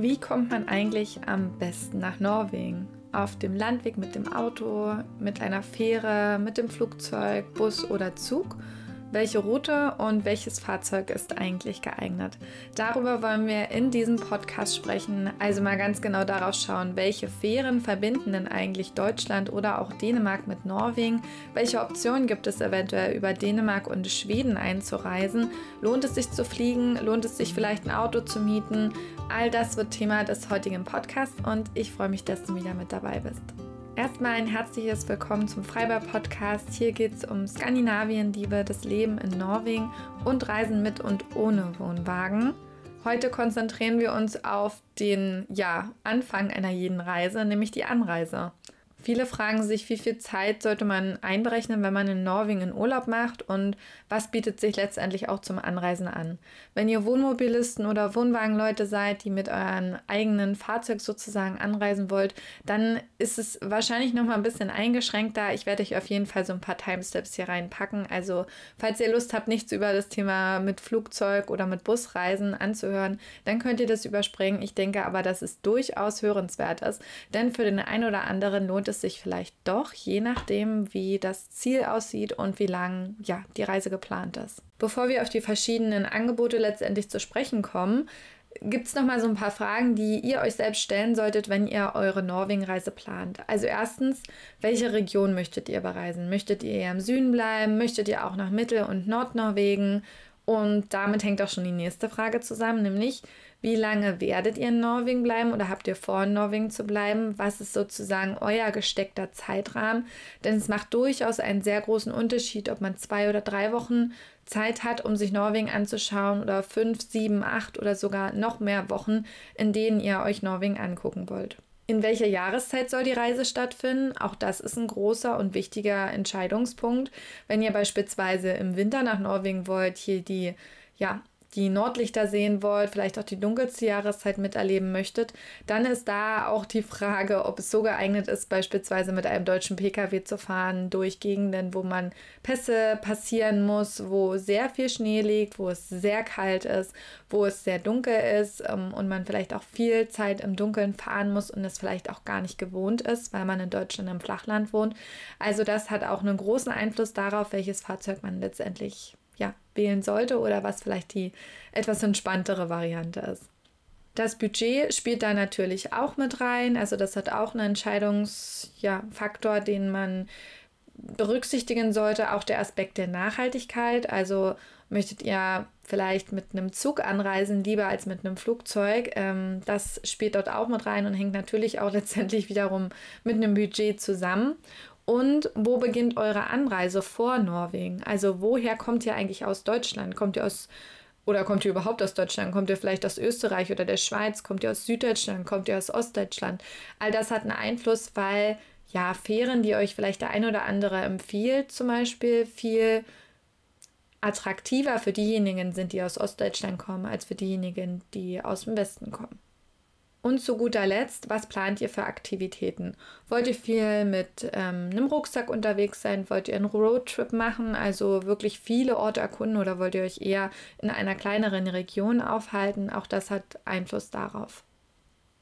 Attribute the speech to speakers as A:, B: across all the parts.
A: Wie kommt man eigentlich am besten nach Norwegen? Auf dem Landweg mit dem Auto, mit einer Fähre, mit dem Flugzeug, Bus oder Zug? Welche Route und welches Fahrzeug ist eigentlich geeignet? Darüber wollen wir in diesem Podcast sprechen, also mal ganz genau darauf schauen, welche Fähren verbinden denn eigentlich Deutschland oder auch Dänemark mit Norwegen? Welche Optionen gibt es eventuell über Dänemark und Schweden einzureisen? Lohnt es sich zu fliegen? Lohnt es sich vielleicht ein Auto zu mieten? All das wird Thema des heutigen Podcasts und ich freue mich, dass du wieder mit dabei bist. Erstmal ein herzliches Willkommen zum Freibar-Podcast. Hier geht es um Skandinavien-Liebe, das Leben in Norwegen und Reisen mit und ohne Wohnwagen. Heute konzentrieren wir uns auf den ja, Anfang einer jeden Reise, nämlich die Anreise. Viele fragen sich, wie viel Zeit sollte man einberechnen, wenn man in Norwegen in Urlaub macht und was bietet sich letztendlich auch zum Anreisen an. Wenn ihr Wohnmobilisten oder Wohnwagenleute seid, die mit euren eigenen Fahrzeug sozusagen anreisen wollt, dann ist es wahrscheinlich noch mal ein bisschen eingeschränkter. Ich werde euch auf jeden Fall so ein paar Timesteps hier reinpacken. Also, falls ihr Lust habt, nichts über das Thema mit Flugzeug oder mit Busreisen anzuhören, dann könnt ihr das überspringen. Ich denke aber, dass es durchaus hörenswert ist, denn für den einen oder anderen lohnt es sich vielleicht doch, je nachdem, wie das Ziel aussieht und wie lang ja, die Reise geplant ist. Bevor wir auf die verschiedenen Angebote letztendlich zu sprechen kommen, gibt es nochmal so ein paar Fragen, die ihr euch selbst stellen solltet, wenn ihr eure Norwegen-Reise plant. Also erstens, welche Region möchtet ihr bereisen? Möchtet ihr eher im Süden bleiben? Möchtet ihr auch nach Mittel- und Nordnorwegen? Und damit hängt auch schon die nächste Frage zusammen, nämlich wie lange werdet ihr in Norwegen bleiben oder habt ihr vor, in Norwegen zu bleiben? Was ist sozusagen euer gesteckter Zeitrahmen? Denn es macht durchaus einen sehr großen Unterschied, ob man zwei oder drei Wochen Zeit hat, um sich Norwegen anzuschauen oder fünf, sieben, acht oder sogar noch mehr Wochen, in denen ihr euch Norwegen angucken wollt. In welcher Jahreszeit soll die Reise stattfinden? Auch das ist ein großer und wichtiger Entscheidungspunkt. Wenn ihr beispielsweise im Winter nach Norwegen wollt, hier die ja, die Nordlichter sehen wollt, vielleicht auch die dunkelste Jahreszeit miterleben möchtet, dann ist da auch die Frage, ob es so geeignet ist, beispielsweise mit einem deutschen Pkw zu fahren durch Gegenden, wo man Pässe passieren muss, wo sehr viel Schnee liegt, wo es sehr kalt ist, wo es sehr dunkel ist ähm, und man vielleicht auch viel Zeit im Dunkeln fahren muss und es vielleicht auch gar nicht gewohnt ist, weil man in Deutschland im Flachland wohnt. Also das hat auch einen großen Einfluss darauf, welches Fahrzeug man letztendlich wählen sollte oder was vielleicht die etwas entspanntere Variante ist. Das Budget spielt da natürlich auch mit rein. Also das hat auch einen Entscheidungsfaktor, ja, den man berücksichtigen sollte. Auch der Aspekt der Nachhaltigkeit. Also möchtet ihr vielleicht mit einem Zug anreisen, lieber als mit einem Flugzeug. Ähm, das spielt dort auch mit rein und hängt natürlich auch letztendlich wiederum mit einem Budget zusammen. Und wo beginnt eure Anreise vor Norwegen? Also woher kommt ihr eigentlich aus Deutschland? Kommt ihr aus oder kommt ihr überhaupt aus Deutschland? Kommt ihr vielleicht aus Österreich oder der Schweiz? Kommt ihr aus Süddeutschland? Kommt ihr aus Ostdeutschland? All das hat einen Einfluss, weil ja, Fähren, die euch vielleicht der ein oder andere empfiehlt, zum Beispiel viel attraktiver für diejenigen sind, die aus Ostdeutschland kommen, als für diejenigen, die aus dem Westen kommen. Und zu guter Letzt, was plant ihr für Aktivitäten? Wollt ihr viel mit ähm, einem Rucksack unterwegs sein? Wollt ihr einen Roadtrip machen, also wirklich viele Orte erkunden oder wollt ihr euch eher in einer kleineren Region aufhalten? Auch das hat Einfluss darauf.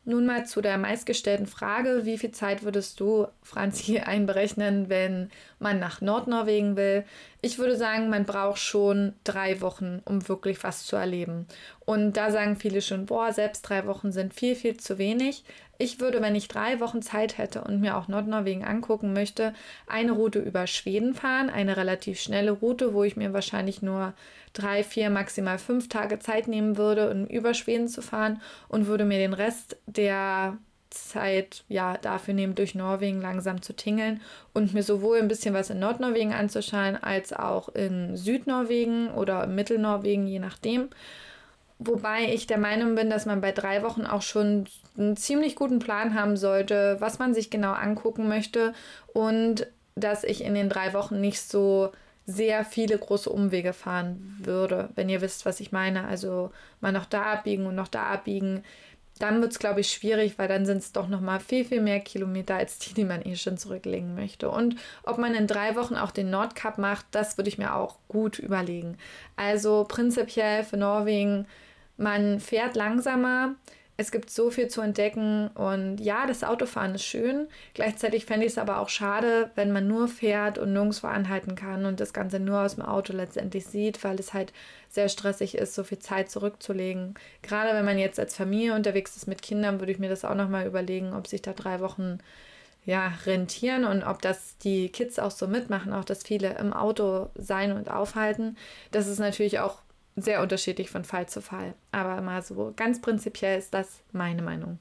A: Nun mal zu der meistgestellten Frage, wie viel Zeit würdest du, Franzi, einberechnen, wenn man nach Nordnorwegen will? Ich würde sagen, man braucht schon drei Wochen, um wirklich was zu erleben. Und da sagen viele schon, boah, selbst drei Wochen sind viel, viel zu wenig. Ich würde, wenn ich drei Wochen Zeit hätte und mir auch Nordnorwegen angucken möchte, eine Route über Schweden fahren, eine relativ schnelle Route, wo ich mir wahrscheinlich nur drei, vier, maximal fünf Tage Zeit nehmen würde, um über Schweden zu fahren und würde mir den Rest der Zeit ja dafür nehmen, durch Norwegen langsam zu tingeln und mir sowohl ein bisschen was in Nordnorwegen anzuschauen, als auch in Südnorwegen oder Mittelnorwegen, je nachdem. Wobei ich der Meinung bin, dass man bei drei Wochen auch schon einen ziemlich guten Plan haben sollte, was man sich genau angucken möchte und dass ich in den drei Wochen nicht so sehr viele große Umwege fahren würde, wenn ihr wisst, was ich meine. Also mal noch da abbiegen und noch da abbiegen. Dann wird es, glaube ich, schwierig, weil dann sind es doch nochmal viel, viel mehr Kilometer als die, die man eh schon zurücklegen möchte. Und ob man in drei Wochen auch den Nordkap macht, das würde ich mir auch gut überlegen. Also prinzipiell für Norwegen, man fährt langsamer, Es gibt so viel zu entdecken und ja, das Autofahren ist schön. Gleichzeitig fände ich es aber auch schade, wenn man nur fährt und nirgendwo anhalten kann und das Ganze nur aus dem Auto letztendlich sieht, weil es halt sehr stressig ist, so viel Zeit zurückzulegen. Gerade wenn man jetzt als Familie unterwegs ist mit Kindern, würde ich mir das auch nochmal überlegen, ob sich da drei Wochen ja, rentieren und ob das die Kids auch so mitmachen, auch dass viele im Auto sein und aufhalten. Das ist natürlich auch sehr unterschiedlich von Fall zu Fall. Aber mal so ganz prinzipiell ist das meine Meinung.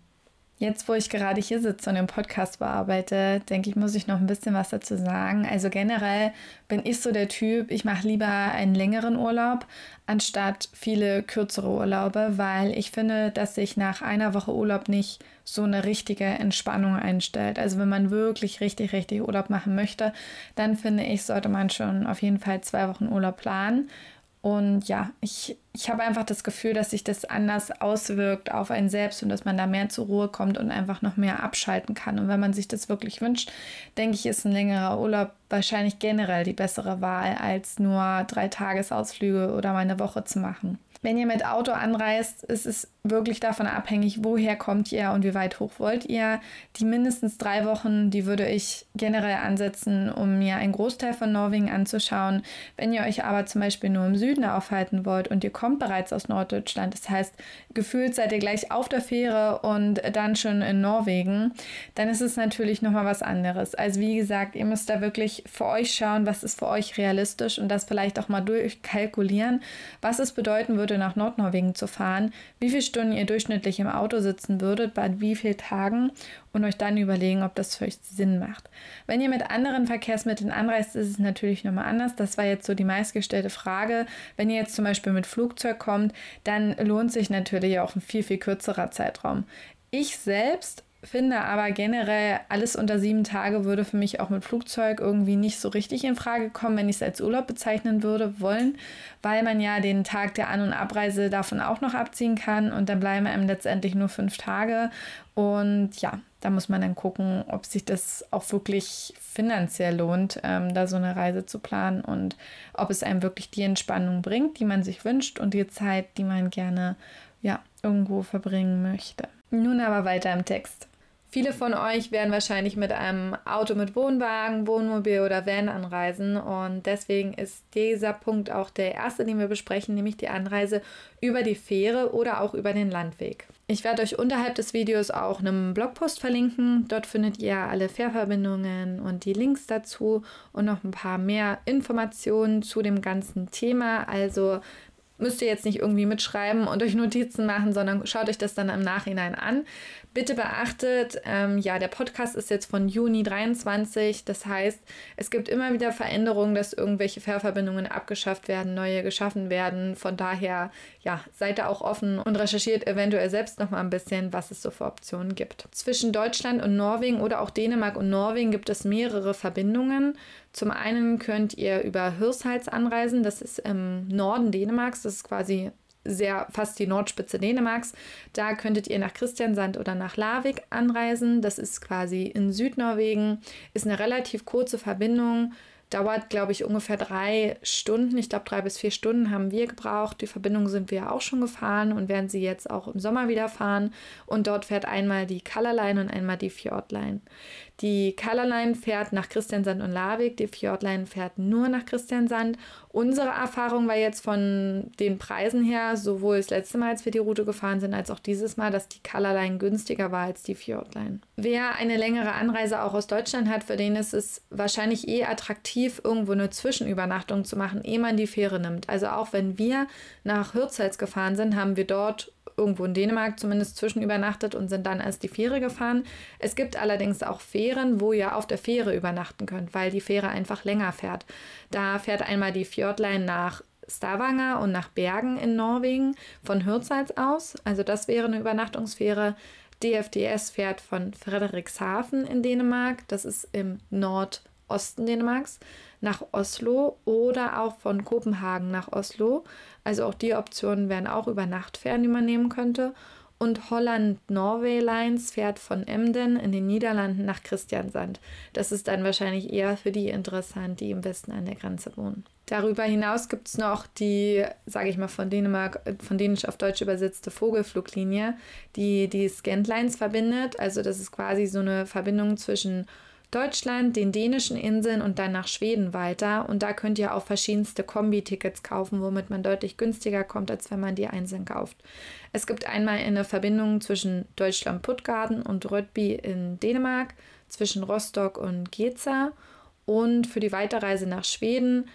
A: Jetzt, wo ich gerade hier sitze und den Podcast bearbeite, denke ich, muss ich noch ein bisschen was dazu sagen. Also generell bin ich so der Typ, ich mache lieber einen längeren Urlaub anstatt viele kürzere Urlaube, weil ich finde, dass sich nach einer Woche Urlaub nicht so eine richtige Entspannung einstellt. Also wenn man wirklich richtig, richtig Urlaub machen möchte, dann finde ich, sollte man schon auf jeden Fall zwei Wochen Urlaub planen und ja, ich, ich habe einfach das Gefühl, dass sich das anders auswirkt auf einen selbst und dass man da mehr zur Ruhe kommt und einfach noch mehr abschalten kann. Und wenn man sich das wirklich wünscht, denke ich, ist ein längerer Urlaub wahrscheinlich generell die bessere Wahl, als nur drei Tagesausflüge oder mal eine Woche zu machen. Wenn ihr mit Auto anreist, ist es wirklich davon abhängig, woher kommt ihr und wie weit hoch wollt ihr. Die mindestens drei Wochen, die würde ich generell ansetzen, um mir einen Großteil von Norwegen anzuschauen. Wenn ihr euch aber zum Beispiel nur im Süden aufhalten wollt und ihr kommt bereits aus Norddeutschland, das heißt, gefühlt seid ihr gleich auf der Fähre und dann schon in Norwegen, dann ist es natürlich nochmal was anderes. Also wie gesagt, ihr müsst da wirklich für euch schauen, was ist für euch realistisch und das vielleicht auch mal durchkalkulieren, was es bedeuten würde, nach Nordnorwegen zu fahren, wie viele Stunden ihr durchschnittlich im Auto sitzen würdet, bei wie vielen Tagen und euch dann überlegen, ob das für euch Sinn macht. Wenn ihr mit anderen Verkehrsmitteln anreist, ist es natürlich nochmal anders. Das war jetzt so die meistgestellte Frage. Wenn ihr jetzt zum Beispiel mit Flugzeug kommt, dann lohnt sich natürlich auch ein viel, viel kürzerer Zeitraum. Ich selbst finde aber generell, alles unter sieben Tage würde für mich auch mit Flugzeug irgendwie nicht so richtig in Frage kommen, wenn ich es als Urlaub bezeichnen würde wollen, weil man ja den Tag der An- und Abreise davon auch noch abziehen kann und dann bleiben einem letztendlich nur fünf Tage. Und ja, da muss man dann gucken, ob sich das auch wirklich finanziell lohnt, ähm, da so eine Reise zu planen und ob es einem wirklich die Entspannung bringt, die man sich wünscht und die Zeit, die man gerne ja, irgendwo verbringen möchte. Nun aber weiter im Text. Viele von euch werden wahrscheinlich mit einem Auto mit Wohnwagen, Wohnmobil oder Van anreisen und deswegen ist dieser Punkt auch der erste, den wir besprechen, nämlich die Anreise über die Fähre oder auch über den Landweg. Ich werde euch unterhalb des Videos auch einen Blogpost verlinken. Dort findet ihr alle Fährverbindungen und die Links dazu und noch ein paar mehr Informationen zu dem ganzen Thema. Also müsst ihr jetzt nicht irgendwie mitschreiben und euch Notizen machen, sondern schaut euch das dann im Nachhinein an. Bitte beachtet, ähm, ja, der Podcast ist jetzt von Juni 23. Das heißt, es gibt immer wieder Veränderungen, dass irgendwelche Fährverbindungen abgeschafft werden, neue geschaffen werden. Von daher, ja, seid da auch offen und recherchiert eventuell selbst noch mal ein bisschen, was es so für Optionen gibt. Zwischen Deutschland und Norwegen oder auch Dänemark und Norwegen gibt es mehrere Verbindungen. Zum einen könnt ihr über Hirshals anreisen, das ist im Norden Dänemarks, das ist quasi sehr fast die Nordspitze Dänemarks. Da könntet ihr nach Christiansand oder nach Larvik anreisen. Das ist quasi in Südnorwegen. Ist eine relativ kurze Verbindung. Dauert, glaube ich, ungefähr drei Stunden. Ich glaube, drei bis vier Stunden haben wir gebraucht. Die Verbindung sind wir auch schon gefahren und werden sie jetzt auch im Sommer wieder fahren. Und dort fährt einmal die Colorline und einmal die Fjordline. Die Colorline fährt nach Christiansand und Larvik, die Fjordline fährt nur nach Christiansand. Unsere Erfahrung war jetzt von den Preisen her, sowohl das letzte Mal, als wir die Route gefahren sind, als auch dieses Mal, dass die Colorline günstiger war als die Fjordline. Wer eine längere Anreise auch aus Deutschland hat, für den ist es wahrscheinlich eh attraktiv, irgendwo eine Zwischenübernachtung zu machen, ehe man die Fähre nimmt. Also auch wenn wir nach Hürzhals gefahren sind, haben wir dort irgendwo in Dänemark zumindest zwischenübernachtet und sind dann erst die Fähre gefahren. Es gibt allerdings auch Fähren, wo ihr auf der Fähre übernachten könnt, weil die Fähre einfach länger fährt. Da fährt einmal die Fjordline nach Stavanger und nach Bergen in Norwegen von Hirtshals aus. Also das wäre eine Übernachtungsfähre. DFDS fährt von Frederikshafen in Dänemark, das ist im Nordosten Dänemarks, nach Oslo oder auch von Kopenhagen nach Oslo. Also auch die Optionen wären auch über Nachtfähren, die man nehmen könnte. Und Holland Norway Lines fährt von Emden in den Niederlanden nach Christiansand. Das ist dann wahrscheinlich eher für die interessant, die im Westen an der Grenze wohnen. Darüber hinaus gibt es noch die, sage ich mal, von Dänemark, von Dänisch auf Deutsch übersetzte Vogelfluglinie, die die Scantlines verbindet. Also das ist quasi so eine Verbindung zwischen Deutschland, den dänischen Inseln und dann nach Schweden weiter. Und da könnt ihr auch verschiedenste Kombi-Tickets kaufen, womit man deutlich günstiger kommt, als wenn man die einzeln kauft. Es gibt einmal eine Verbindung zwischen Deutschland Puttgarden und Rödby in Dänemark, zwischen Rostock und Geza. Und für die Weiterreise nach Schweden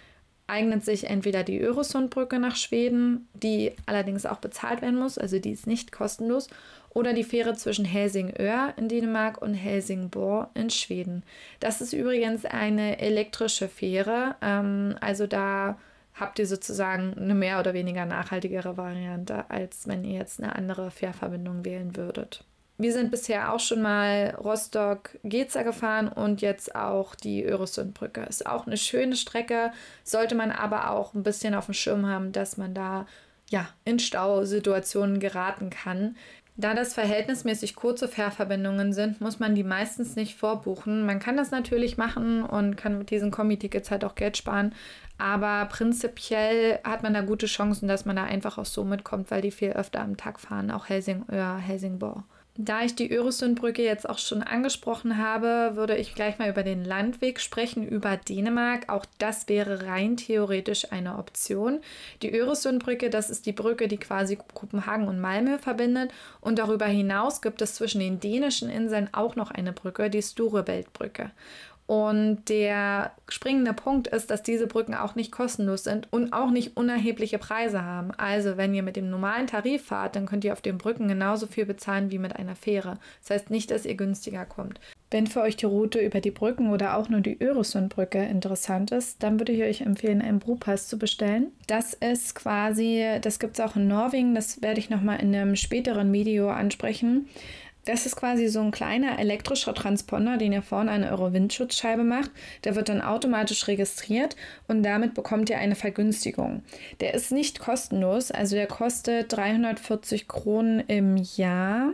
A: eignet sich entweder die Öresundbrücke nach Schweden, die allerdings auch bezahlt werden muss, also die ist nicht kostenlos, oder die Fähre zwischen Helsingör in Dänemark und Helsingborg in Schweden. Das ist übrigens eine elektrische Fähre, ähm, also da habt ihr sozusagen eine mehr oder weniger nachhaltigere Variante, als wenn ihr jetzt eine andere Fährverbindung wählen würdet. Wir sind bisher auch schon mal Rostock-Geza gefahren und jetzt auch die Öresundbrücke. Ist auch eine schöne Strecke, sollte man aber auch ein bisschen auf dem Schirm haben, dass man da ja in Stausituationen geraten kann. Da das verhältnismäßig kurze Fährverbindungen sind, muss man die meistens nicht vorbuchen. Man kann das natürlich machen und kann mit diesen Kombi-Tickets halt auch Geld sparen. Aber prinzipiell hat man da gute Chancen, dass man da einfach auch so mitkommt, weil die viel öfter am Tag fahren, auch Helsingör, Helsingborg. Da ich die Öresundbrücke jetzt auch schon angesprochen habe, würde ich gleich mal über den Landweg sprechen, über Dänemark. Auch das wäre rein theoretisch eine Option. Die Öresundbrücke, das ist die Brücke, die quasi Kopenhagen und Malmö verbindet. Und darüber hinaus gibt es zwischen den dänischen Inseln auch noch eine Brücke, die Storebeltbrücke. Und der springende Punkt ist, dass diese Brücken auch nicht kostenlos sind und auch nicht unerhebliche Preise haben. Also wenn ihr mit dem normalen Tarif fahrt, dann könnt ihr auf den Brücken genauso viel bezahlen wie mit einer Fähre. Das heißt nicht, dass ihr günstiger kommt. Wenn für euch die Route über die Brücken oder auch nur die Öresundbrücke interessant ist, dann würde ich euch empfehlen, einen Brupass zu bestellen. Das ist quasi, das gibt es auch in Norwegen, das werde ich nochmal in einem späteren Video ansprechen. Das ist quasi so ein kleiner elektrischer Transponder, den ihr vorne an eure Windschutzscheibe macht. Der wird dann automatisch registriert und damit bekommt ihr eine Vergünstigung. Der ist nicht kostenlos, also der kostet 340 Kronen im Jahr.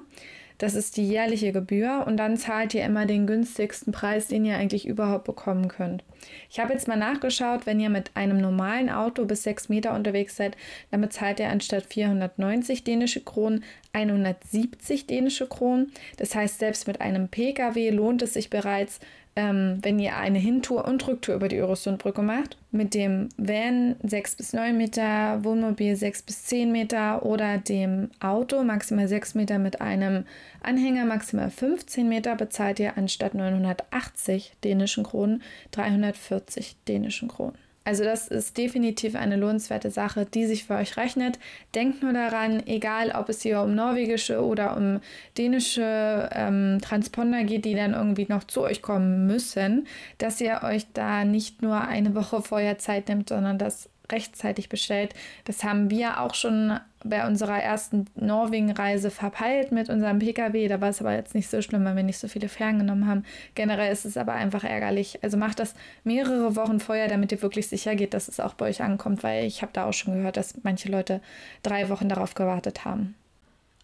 A: Das ist die jährliche Gebühr und dann zahlt ihr immer den günstigsten Preis, den ihr eigentlich überhaupt bekommen könnt. Ich habe jetzt mal nachgeschaut, wenn ihr mit einem normalen Auto bis 6 Meter unterwegs seid, dann bezahlt ihr anstatt 490 dänische Kronen 170 dänische Kronen. Das heißt, selbst mit einem Pkw lohnt es sich bereits, ähm, wenn ihr eine Hintour und Rücktour über die Öresundbrücke macht. Mit dem Van 6 bis 9 Meter, Wohnmobil 6 bis 10 Meter oder dem Auto maximal 6 Meter mit einem Anhänger maximal 15 Meter bezahlt ihr anstatt 980 dänischen Kronen 340 dänischen Kronen. Also das ist definitiv eine lohnenswerte Sache, die sich für euch rechnet. Denkt nur daran, egal ob es hier um norwegische oder um dänische ähm, Transponder geht, die dann irgendwie noch zu euch kommen müssen, dass ihr euch da nicht nur eine Woche vorher Zeit nimmt, sondern dass rechtzeitig bestellt. Das haben wir auch schon bei unserer ersten Norwegen-Reise verpeilt mit unserem Pkw. Da war es aber jetzt nicht so schlimm, weil wir nicht so viele Fähren genommen haben. Generell ist es aber einfach ärgerlich. Also macht das mehrere Wochen vorher, damit ihr wirklich sicher geht, dass es auch bei euch ankommt, weil ich habe da auch schon gehört, dass manche Leute drei Wochen darauf gewartet haben.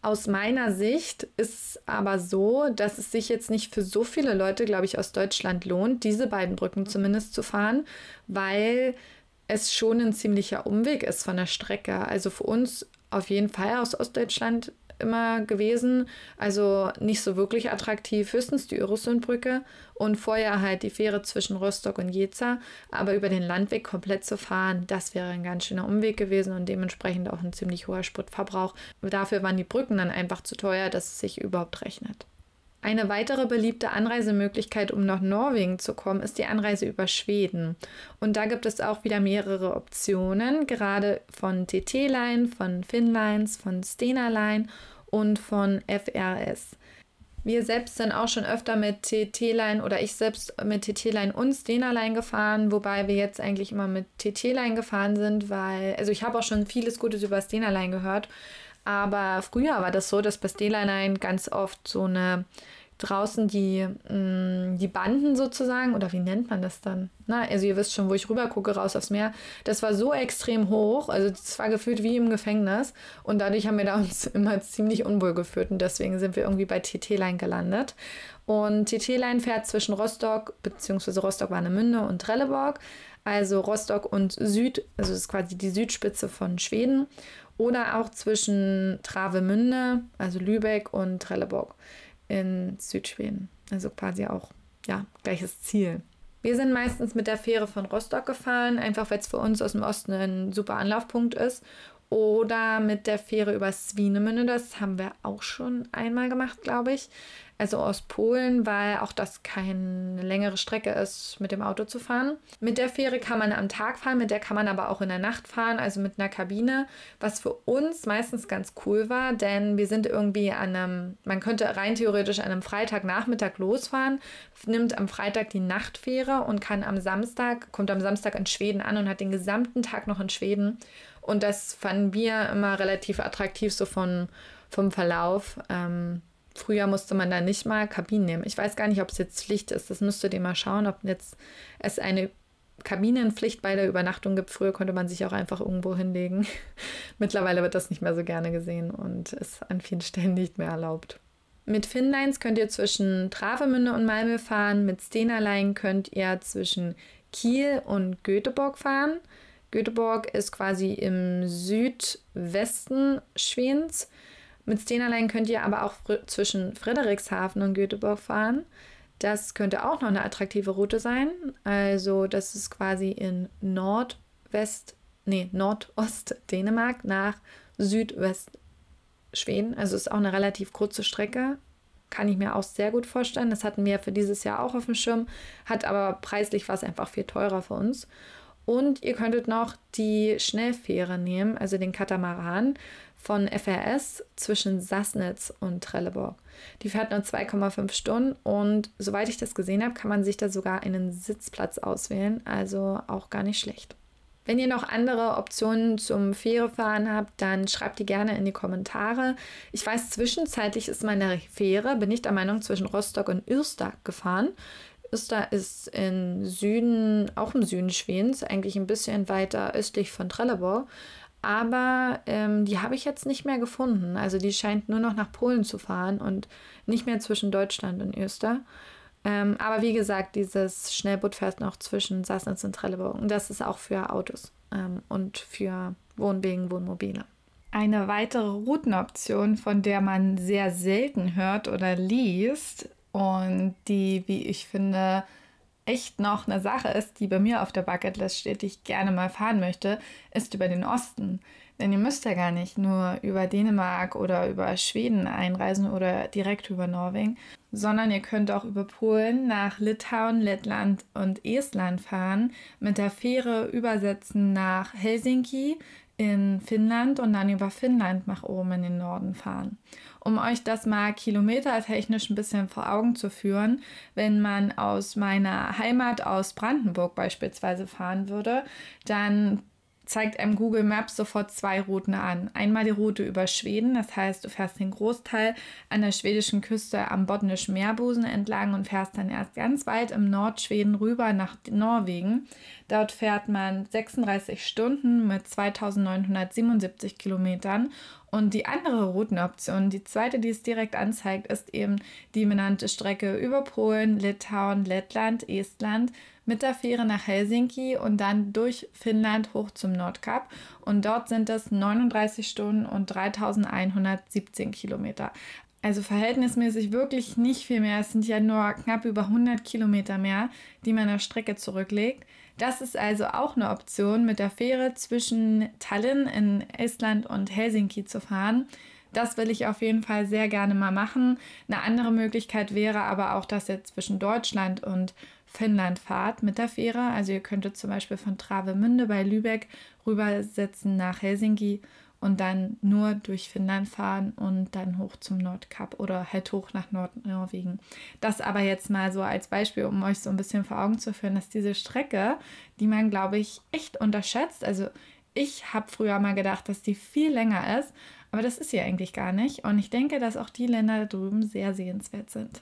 A: Aus meiner Sicht ist aber so, dass es sich jetzt nicht für so viele Leute, glaube ich, aus Deutschland lohnt, diese beiden Brücken zumindest zu fahren, weil es schon ein ziemlicher Umweg ist von der Strecke. Also für uns auf jeden Fall aus Ostdeutschland immer gewesen. Also nicht so wirklich attraktiv, höchstens die Öresundbrücke und vorher halt die Fähre zwischen Rostock und Jeza. Aber über den Landweg komplett zu fahren, das wäre ein ganz schöner Umweg gewesen und dementsprechend auch ein ziemlich hoher Spritverbrauch. Dafür waren die Brücken dann einfach zu teuer, dass es sich überhaupt rechnet. Eine weitere beliebte Anreisemöglichkeit, um nach Norwegen zu kommen, ist die Anreise über Schweden. Und da gibt es auch wieder mehrere Optionen, gerade von TT-Line, von Finnlines, von Stena Line und von FRS. Wir selbst sind auch schon öfter mit TT-Line oder ich selbst mit TT-Line und Stena-Line gefahren, wobei wir jetzt eigentlich immer mit TT-Line gefahren sind, weil, also ich habe auch schon vieles Gutes über Stena-Line gehört, aber früher war das so, dass Line ganz oft so eine draußen die, mh, mm, die Banden sozusagen, oder wie nennt man das dann? Na, also ihr wisst schon, wo ich rüber gucke, raus aufs Meer. Das war so extrem hoch, also es war gefühlt wie im Gefängnis. Und dadurch haben wir da uns immer ziemlich unwohl gefühlt. Und deswegen sind wir irgendwie bei TT-Line gelandet. Und TT-Line fährt zwischen Rostock, beziehungsweise Rostock-Warnemünde und Trelleborg. Also Rostock und Süd, also das ist quasi die Südspitze von Schweden. Oder auch zwischen Travemünde, also Lübeck und Trelleborg in Südschweden. Also quasi auch, ja, gleiches Ziel. Wir sind meistens mit der Fähre von Rostock gefahren, einfach weil es für uns aus dem Osten ein super Anlaufpunkt ist. Oder mit der Fähre über Swinemünde, das haben wir auch schon einmal gemacht, glaube ich also aus Polen, weil auch das keine längere Strecke ist, mit dem Auto zu fahren. Mit der Fähre kann man am Tag fahren, mit der kann man aber auch in der Nacht fahren, also mit einer Kabine, was für uns meistens ganz cool war, denn wir sind irgendwie an einem, man könnte rein theoretisch an einem Freitagnachmittag losfahren, nimmt am Freitag die Nachtfähre und kann am Samstag, kommt am Samstag in Schweden an und hat den gesamten Tag noch in Schweden. Und das fanden wir immer relativ attraktiv, so von, vom Verlauf. Ähm, Früher musste man da nicht mal Kabinen nehmen. Ich weiß gar nicht, ob es jetzt Pflicht ist. Das müsstet ihr mal schauen, ob jetzt es eine Kabinenpflicht bei der Übernachtung gibt. Früher konnte man sich auch einfach irgendwo hinlegen. Mittlerweile wird das nicht mehr so gerne gesehen und ist an vielen Stellen nicht mehr erlaubt. Mit Finnlines könnt ihr zwischen Travemünde und Malmö fahren. Mit Stena Line könnt ihr zwischen Kiel und Göteborg fahren. Göteborg ist quasi im Südwesten Schwedens. Mit Stena Line könnt ihr aber auch fr zwischen Frederikshafen und Göteborg fahren. Das könnte auch noch eine attraktive Route sein. Also, das ist quasi in Nordwest, nee, Nordost Dänemark nach Südwest Schweden. Also ist auch eine relativ kurze Strecke. Kann ich mir auch sehr gut vorstellen. Das hatten wir für dieses Jahr auch auf dem Schirm, hat aber preislich was einfach viel teurer für uns. Und ihr könntet noch die Schnellfähre nehmen, also den Katamaran von FRS zwischen Sassnitz und Trelleborg. Die fährt nur 2,5 Stunden und soweit ich das gesehen habe, kann man sich da sogar einen Sitzplatz auswählen, also auch gar nicht schlecht. Wenn ihr noch andere Optionen zum Fährefahren habt, dann schreibt die gerne in die Kommentare. Ich weiß, zwischenzeitlich ist meine Fähre, bin ich der Meinung, zwischen Rostock und Irsta gefahren. Irsta ist im Süden, auch im Süden Schwedens, eigentlich ein bisschen weiter östlich von Trelleborg. Aber ähm, die habe ich jetzt nicht mehr gefunden. Also die scheint nur noch nach Polen zu fahren und nicht mehr zwischen Deutschland und Öster. Ähm, aber wie gesagt, dieses Schnellboot fährt noch zwischen Sassnitz und Trelleborg. Und das ist auch für Autos ähm, und für Wohnwegen, Wohnmobile. Eine weitere Routenoption, von der man sehr selten hört oder liest, und die, wie ich finde, echt noch eine Sache ist, die bei mir auf der Bucketlist steht, die ich gerne mal fahren möchte, ist über den Osten. Denn ihr müsst ja gar nicht nur über Dänemark oder über Schweden einreisen oder direkt über Norwegen, sondern ihr könnt auch über Polen nach Litauen, Lettland und Estland fahren, mit der Fähre übersetzen nach Helsinki in Finnland und dann über Finnland nach oben in den Norden fahren um euch das mal kilometertechnisch ein bisschen vor Augen zu führen, wenn man aus meiner Heimat aus Brandenburg beispielsweise fahren würde, dann zeigt einem Google Maps sofort zwei Routen an. Einmal die Route über Schweden, das heißt, du fährst den Großteil an der schwedischen Küste am botnischen Meerbusen entlang und fährst dann erst ganz weit im Nordschweden rüber nach Norwegen. Dort fährt man 36 Stunden mit 2977 Kilometern und die andere Routenoption, die zweite, die es direkt anzeigt, ist eben die benannte Strecke über Polen, Litauen, Lettland, Estland mit der Fähre nach Helsinki und dann durch Finnland hoch zum Nordkap. Und dort sind es 39 Stunden und 3117 Kilometer. Also verhältnismäßig wirklich nicht viel mehr. Es sind ja nur knapp über 100 Kilometer mehr, die man der Strecke zurücklegt. Das ist also auch eine Option, mit der Fähre zwischen Tallinn in Estland und Helsinki zu fahren. Das will ich auf jeden Fall sehr gerne mal machen. Eine andere Möglichkeit wäre aber auch, dass ihr zwischen Deutschland und Finnland fahrt mit der Fähre. Also ihr könntet zum Beispiel von Travemünde bei Lübeck rübersetzen nach Helsinki und dann nur durch Finnland fahren und dann hoch zum Nordkap oder halt hoch nach Nordnorwegen. Das aber jetzt mal so als Beispiel, um euch so ein bisschen vor Augen zu führen, dass diese Strecke, die man glaube ich echt unterschätzt, also ich habe früher mal gedacht, dass die viel länger ist, aber das ist sie eigentlich gar nicht. Und ich denke, dass auch die Länder da drüben sehr sehenswert sind.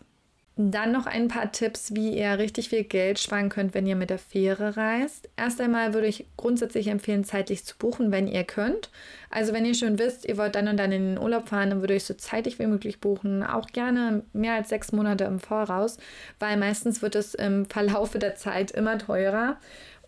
A: Dann noch ein paar Tipps, wie ihr richtig viel Geld sparen könnt, wenn ihr mit der Fähre reist. Erst einmal würde ich grundsätzlich empfehlen, zeitlich zu buchen, wenn ihr könnt. Also wenn ihr schon wisst, ihr wollt dann und dann in den Urlaub fahren, dann würde ich so zeitig wie möglich buchen. Auch gerne mehr als sechs Monate im Voraus, weil meistens wird es im Verlaufe der Zeit immer teurer.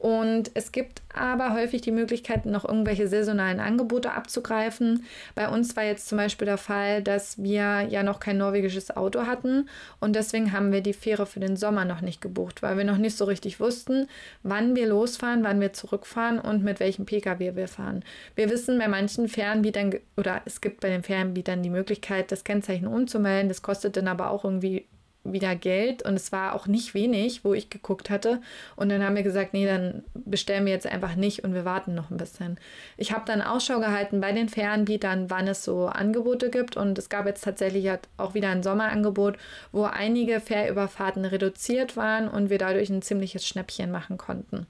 A: Und es gibt aber häufig die Möglichkeit, noch irgendwelche saisonalen Angebote abzugreifen. Bei uns war jetzt zum Beispiel der Fall, dass wir ja noch kein norwegisches Auto hatten und deswegen haben wir die Fähre für den Sommer noch nicht gebucht, weil wir noch nicht so richtig wussten, wann wir losfahren, wann wir zurückfahren und mit welchem Pkw wir fahren. Wir wissen bei manchen Fernanbietern oder es gibt bei den Fernanbietern die Möglichkeit, das Kennzeichen umzumelden. Das kostet dann aber auch irgendwie wieder Geld und es war auch nicht wenig, wo ich geguckt hatte. Und dann haben wir gesagt, nee, dann bestellen wir jetzt einfach nicht und wir warten noch ein bisschen. Ich habe dann Ausschau gehalten bei den Fernanbietern, wann es so Angebote gibt. Und es gab jetzt tatsächlich auch wieder ein Sommerangebot, wo einige Fährüberfahrten reduziert waren und wir dadurch ein ziemliches Schnäppchen machen konnten.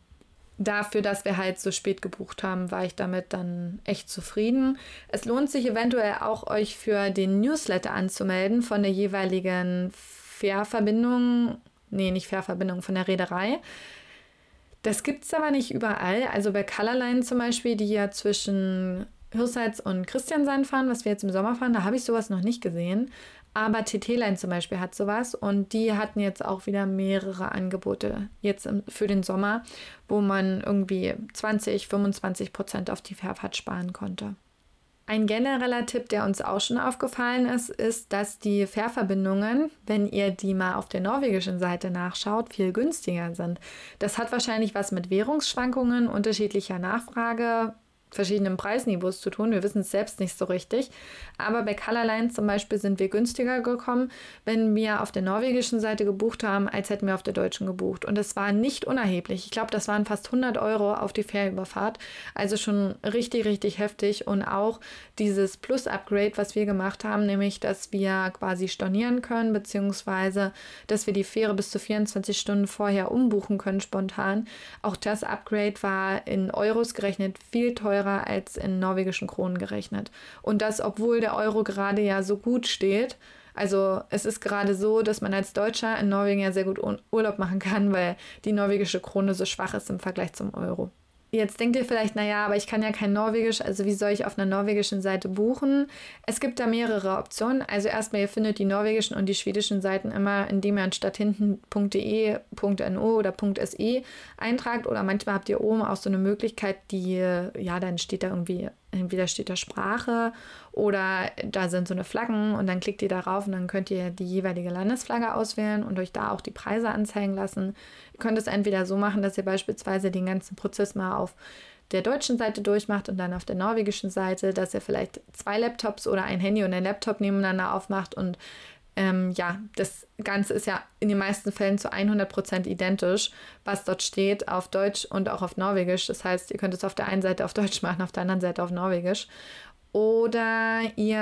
A: Dafür, dass wir halt so spät gebucht haben, war ich damit dann echt zufrieden. Es lohnt sich eventuell auch, euch für den Newsletter anzumelden von der jeweiligen Fährverbindung, nee, nicht Fährverbindung, von der Reederei. Das gibt es aber nicht überall. Also bei Colorline zum Beispiel, die ja zwischen Hirshals und Christiansand fahren, was wir jetzt im Sommer fahren, da habe ich sowas noch nicht gesehen. Aber TT-Line zum Beispiel hat sowas und die hatten jetzt auch wieder mehrere Angebote jetzt für den Sommer, wo man irgendwie 20, 25 Prozent auf die Fährfahrt sparen konnte. Ein genereller Tipp, der uns auch schon aufgefallen ist, ist, dass die Fährverbindungen, wenn ihr die mal auf der norwegischen Seite nachschaut, viel günstiger sind. Das hat wahrscheinlich was mit Währungsschwankungen, unterschiedlicher Nachfrage, verschiedenen Preisniveaus zu tun. Wir wissen es selbst nicht so richtig. Aber bei Colorline zum Beispiel sind wir günstiger gekommen, wenn wir auf der norwegischen Seite gebucht haben, als hätten wir auf der deutschen gebucht. Und es war nicht unerheblich. Ich glaube, das waren fast 100 Euro auf die Fährüberfahrt. Also schon richtig, richtig heftig. Und auch dieses Plus-Upgrade, was wir gemacht haben, nämlich, dass wir quasi stornieren können, beziehungsweise, dass wir die Fähre bis zu 24 Stunden vorher umbuchen können, spontan. Auch das Upgrade war in Euros gerechnet viel teurer teurer als in norwegischen Kronen gerechnet. Und das, obwohl der Euro gerade ja so gut steht. Also es ist gerade so, dass man als Deutscher in Norwegen ja sehr gut Urlaub machen kann, weil die norwegische Krone so schwach ist im Vergleich zum Euro. Jetzt denkt ihr vielleicht, naja, aber ich kann ja kein Norwegisch, also wie soll ich auf einer norwegischen Seite buchen? Es gibt da mehrere Optionen. Also erstmal, ihr findet die norwegischen und die schwedischen Seiten immer, indem ihr anstatt hinten.de, .no oder .se eintragt oder manchmal habt ihr oben auch so eine Möglichkeit, die, ja, dann steht da irgendwie entweder steht da Sprache oder da sind so eine Flaggen und dann klickt ihr darauf und dann könnt ihr die jeweilige Landesflagge auswählen und euch da auch die Preise anzeigen lassen. Könnt es entweder so machen, dass ihr beispielsweise den ganzen Prozess mal auf der deutschen Seite durchmacht und dann auf der norwegischen Seite, dass ihr vielleicht zwei Laptops oder ein Handy und ein Laptop nebeneinander aufmacht und ähm, ja, das Ganze ist ja in den meisten Fällen zu 100% identisch, was dort steht, auf Deutsch und auch auf Norwegisch. Das heißt, ihr könnt es auf der einen Seite auf Deutsch machen, auf der anderen Seite auf Norwegisch. Oder ihr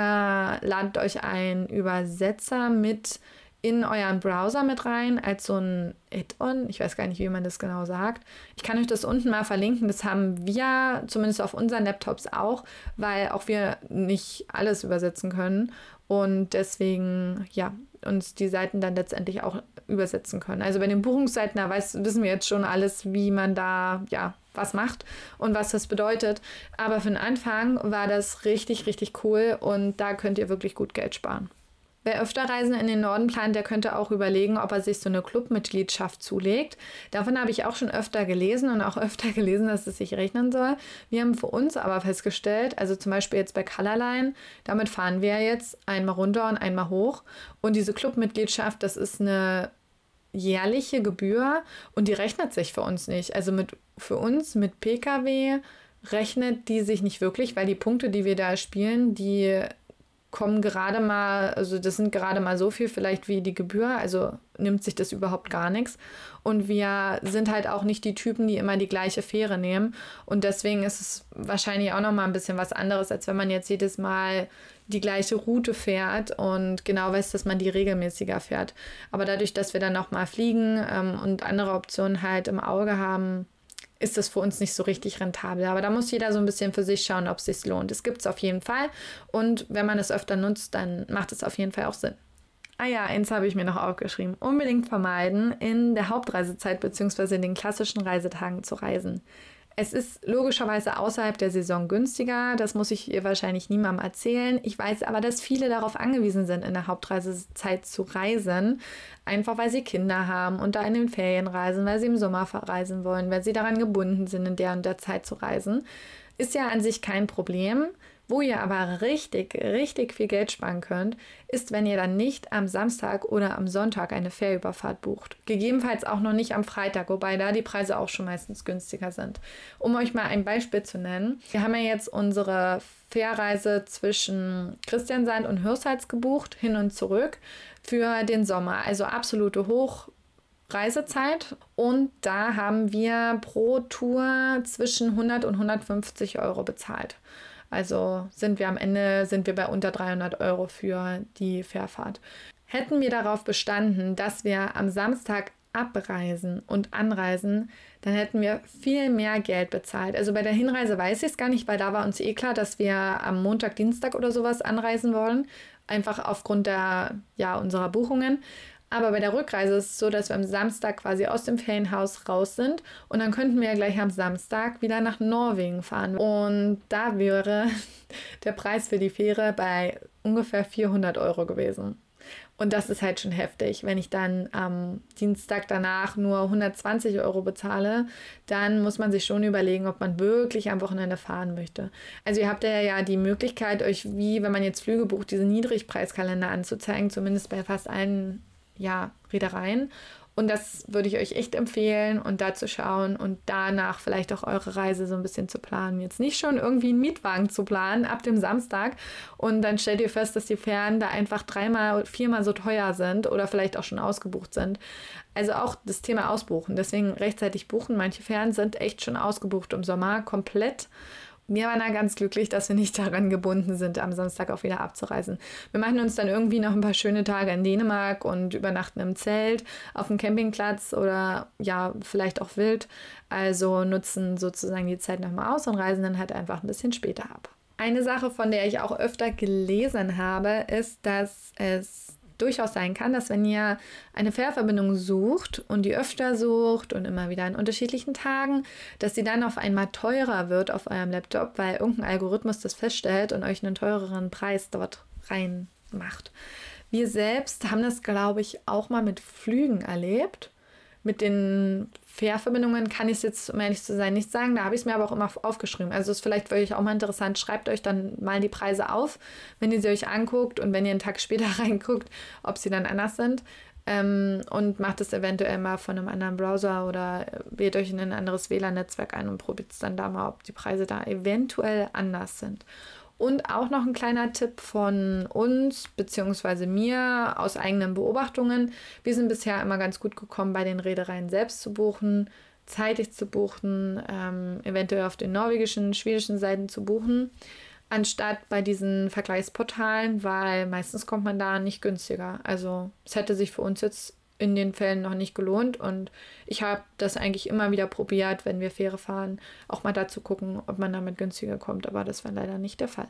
A: ladet euch einen Übersetzer mit in euren Browser mit rein als so ein Add-on. Ich weiß gar nicht, wie man das genau sagt. Ich kann euch das unten mal verlinken. Das haben wir zumindest auf unseren Laptops auch, weil auch wir nicht alles übersetzen können und deswegen, ja, uns die Seiten dann letztendlich auch übersetzen können. Also bei den Buchungsseiten, da weiß, wissen wir jetzt schon alles, wie man da, ja, was macht und was das bedeutet. Aber für den Anfang war das richtig, richtig cool und da könnt ihr wirklich gut Geld sparen. Wer öfter Reisen in den Norden plant, der könnte auch überlegen, ob er sich so eine Clubmitgliedschaft zulegt. Davon habe ich auch schon öfter gelesen und auch öfter gelesen, dass es sich rechnen soll. Wir haben für uns aber festgestellt, also zum Beispiel jetzt bei Colorline, damit fahren wir jetzt einmal runter und einmal hoch. Und diese Clubmitgliedschaft, das ist eine jährliche Gebühr und die rechnet sich für uns nicht. Also mit, für uns mit Pkw rechnet die sich nicht wirklich, weil die Punkte, die wir da spielen, die kommen gerade mal, also das sind gerade mal so viel vielleicht wie die Gebühr, also nimmt sich das überhaupt gar nichts. Und wir sind halt auch nicht die Typen, die immer die gleiche Fähre nehmen. Und deswegen ist es wahrscheinlich auch nochmal ein bisschen was anderes, als wenn man jetzt jedes Mal die gleiche Route fährt und genau weiß, dass man die regelmäßiger fährt. Aber dadurch, dass wir dann nochmal fliegen ähm, und andere Optionen halt im Auge haben, ist das für uns nicht so richtig rentabel. Aber da muss jeder so ein bisschen für sich schauen, ob es sich lohnt. Es gibt es auf jeden Fall. Und wenn man es öfter nutzt, dann macht es auf jeden Fall auch Sinn. Ah ja, eins habe ich mir noch aufgeschrieben. Unbedingt vermeiden, in der Hauptreisezeit bzw. in den klassischen Reisetagen zu reisen. Es ist logischerweise außerhalb der Saison günstiger, das muss ich ihr wahrscheinlich niemandem erzählen. Ich weiß aber, dass viele darauf angewiesen sind, in der Hauptreisezeit zu reisen, einfach weil sie Kinder haben und da in den Ferien reisen, weil sie im Sommer verreisen wollen, weil sie daran gebunden sind, in der und der Zeit zu reisen. Ist ja an sich kein Problem. Wo ihr aber richtig, richtig viel Geld sparen könnt, ist, wenn ihr dann nicht am Samstag oder am Sonntag eine Fährüberfahrt bucht. Gegebenenfalls auch noch nicht am Freitag, wobei da die Preise auch schon meistens günstiger sind. Um euch mal ein Beispiel zu nennen. Wir haben ja jetzt unsere Fährreise zwischen Christiansand und Hirshals gebucht, hin und zurück, für den Sommer. Also absolute Hoch. Reisezeit und da haben wir pro Tour zwischen 100 und 150 Euro bezahlt. Also sind wir am Ende sind wir bei unter 300 Euro für die Fährfahrt. Hätten wir darauf bestanden, dass wir am Samstag abreisen und anreisen, dann hätten wir viel mehr Geld bezahlt. Also bei der Hinreise weiß ich es gar nicht, weil da war uns eh klar, dass wir am Montag, Dienstag oder sowas anreisen wollen. Einfach aufgrund der, ja, unserer Buchungen. Aber bei der Rückreise ist es so, dass wir am Samstag quasi aus dem Ferienhaus raus sind und dann könnten wir ja gleich am Samstag wieder nach Norwegen fahren. Und da wäre der Preis für die Fähre bei ungefähr 400 Euro gewesen. Und das ist halt schon heftig. Wenn ich dann am Dienstag danach nur 120 Euro bezahle, dann muss man sich schon überlegen, ob man wirklich am Wochenende fahren möchte. Also ihr habt ja, ja die Möglichkeit, euch wie, wenn man jetzt Flüge bucht, diese Niedrigpreiskalender anzuzeigen, zumindest bei fast allen ja, Reedereien. Und das würde ich euch echt empfehlen und da zu schauen und danach vielleicht auch eure Reise so ein bisschen zu planen. Jetzt nicht schon irgendwie einen Mietwagen zu planen ab dem Samstag und dann stellt ihr fest, dass die Fähren da einfach dreimal, viermal so teuer sind oder vielleicht auch schon ausgebucht sind. Also auch das Thema Ausbuchen. Deswegen rechtzeitig buchen. Manche Fähren sind echt schon ausgebucht im Sommer komplett. Wir waren da ganz glücklich, dass wir nicht daran gebunden sind, am Samstag auch wieder abzureisen. Wir machen uns dann irgendwie noch ein paar schöne Tage in Dänemark und übernachten im Zelt, auf dem Campingplatz oder ja, vielleicht auch wild. Also nutzen sozusagen die Zeit nochmal aus und reisen dann halt einfach ein bisschen später ab. Eine Sache, von der ich auch öfter gelesen habe, ist, dass es durchaus sein kann, dass wenn ihr eine Fährverbindung sucht und die öfter sucht und immer wieder an unterschiedlichen Tagen, dass sie dann auf einmal teurer wird auf eurem Laptop, weil irgendein Algorithmus das feststellt und euch einen teureren Preis dort reinmacht. Wir selbst haben das, glaube ich, auch mal mit Flügen erlebt. Mit den Fährverbindungen kann ich es jetzt, um ehrlich zu sein, nicht sagen. Da habe ich es mir aber auch immer aufgeschrieben. Also ist vielleicht für euch auch mal interessant. Schreibt euch dann mal die Preise auf, wenn ihr sie euch anguckt und wenn ihr einen Tag später reinguckt, ob sie dann anders sind. Ähm, und macht es eventuell mal von einem anderen Browser oder wählt euch in ein anderes WLAN-Netzwerk ein und probiert es dann da mal, ob die Preise da eventuell anders sind. Und auch noch ein kleiner Tipp von uns bzw. mir aus eigenen Beobachtungen. Wir sind bisher immer ganz gut gekommen, bei den Reedereien selbst zu buchen, zeitig zu buchen, ähm, eventuell auf den norwegischen, schwedischen Seiten zu buchen, anstatt bei diesen Vergleichsportalen, weil meistens kommt man da nicht günstiger. Also es hätte sich für uns jetzt in den Fällen noch nicht gelohnt. Und ich habe das eigentlich immer wieder probiert, wenn wir Fähre fahren, auch mal da zu gucken, ob man damit günstiger kommt. Aber das war leider nicht der Fall.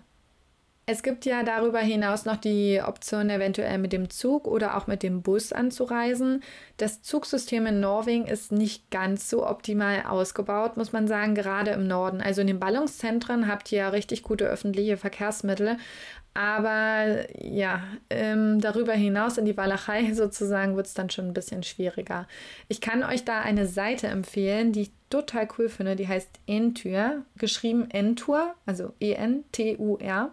A: Es gibt ja darüber hinaus noch die Option, eventuell mit dem Zug oder auch mit dem Bus anzureisen. Das Zugsystem in Norwegen ist nicht ganz so optimal ausgebaut, muss man sagen, gerade im Norden. Also in den Ballungszentren habt ihr ja richtig gute öffentliche Verkehrsmittel, aber ja, ähm, darüber hinaus in die Walachei sozusagen wird es dann schon ein bisschen schwieriger. Ich kann euch da eine Seite empfehlen, die ich total cool finde. Die heißt Entur, geschrieben Entur, also E-N-T-U-R.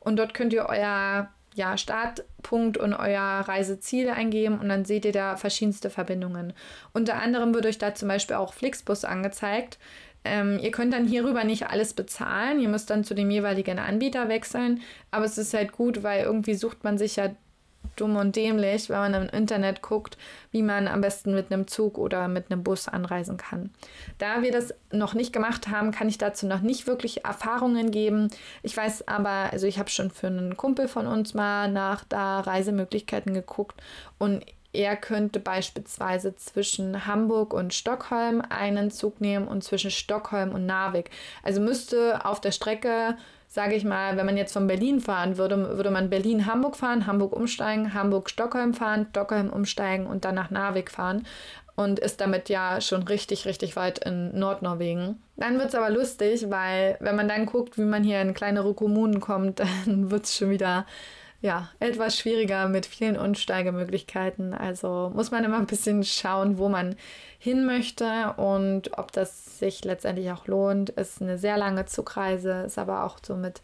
A: Und dort könnt ihr euer ja, Startpunkt und euer Reiseziel eingeben und dann seht ihr da verschiedenste Verbindungen. Unter anderem wird euch da zum Beispiel auch Flixbus angezeigt. Ähm, ihr könnt dann hierüber nicht alles bezahlen. Ihr müsst dann zu dem jeweiligen Anbieter wechseln. Aber es ist halt gut, weil irgendwie sucht man sich ja dumm und dämlich, wenn man im Internet guckt, wie man am besten mit einem Zug oder mit einem Bus anreisen kann. Da wir das noch nicht gemacht haben, kann ich dazu noch nicht wirklich Erfahrungen geben. Ich weiß aber, also ich habe schon für einen Kumpel von uns mal nach da Reisemöglichkeiten geguckt und er könnte beispielsweise zwischen Hamburg und Stockholm einen Zug nehmen und zwischen Stockholm und Narvik. Also müsste auf der Strecke sage ich mal, wenn man jetzt von Berlin fahren würde, würde man Berlin-Hamburg fahren, Hamburg umsteigen, Hamburg-Stockholm fahren, Stockholm umsteigen und dann nach Narvik fahren und ist damit ja schon richtig, richtig weit in Nordnorwegen. Dann wird es aber lustig, weil wenn man dann guckt, wie man hier in kleinere Kommunen kommt, dann wird es schon wieder ja, etwas schwieriger mit vielen Umsteigemöglichkeiten. Also muss man immer ein bisschen schauen, wo man hin möchte und ob das sich letztendlich auch lohnt. Ist eine sehr lange Zugreise, ist aber auch so mit,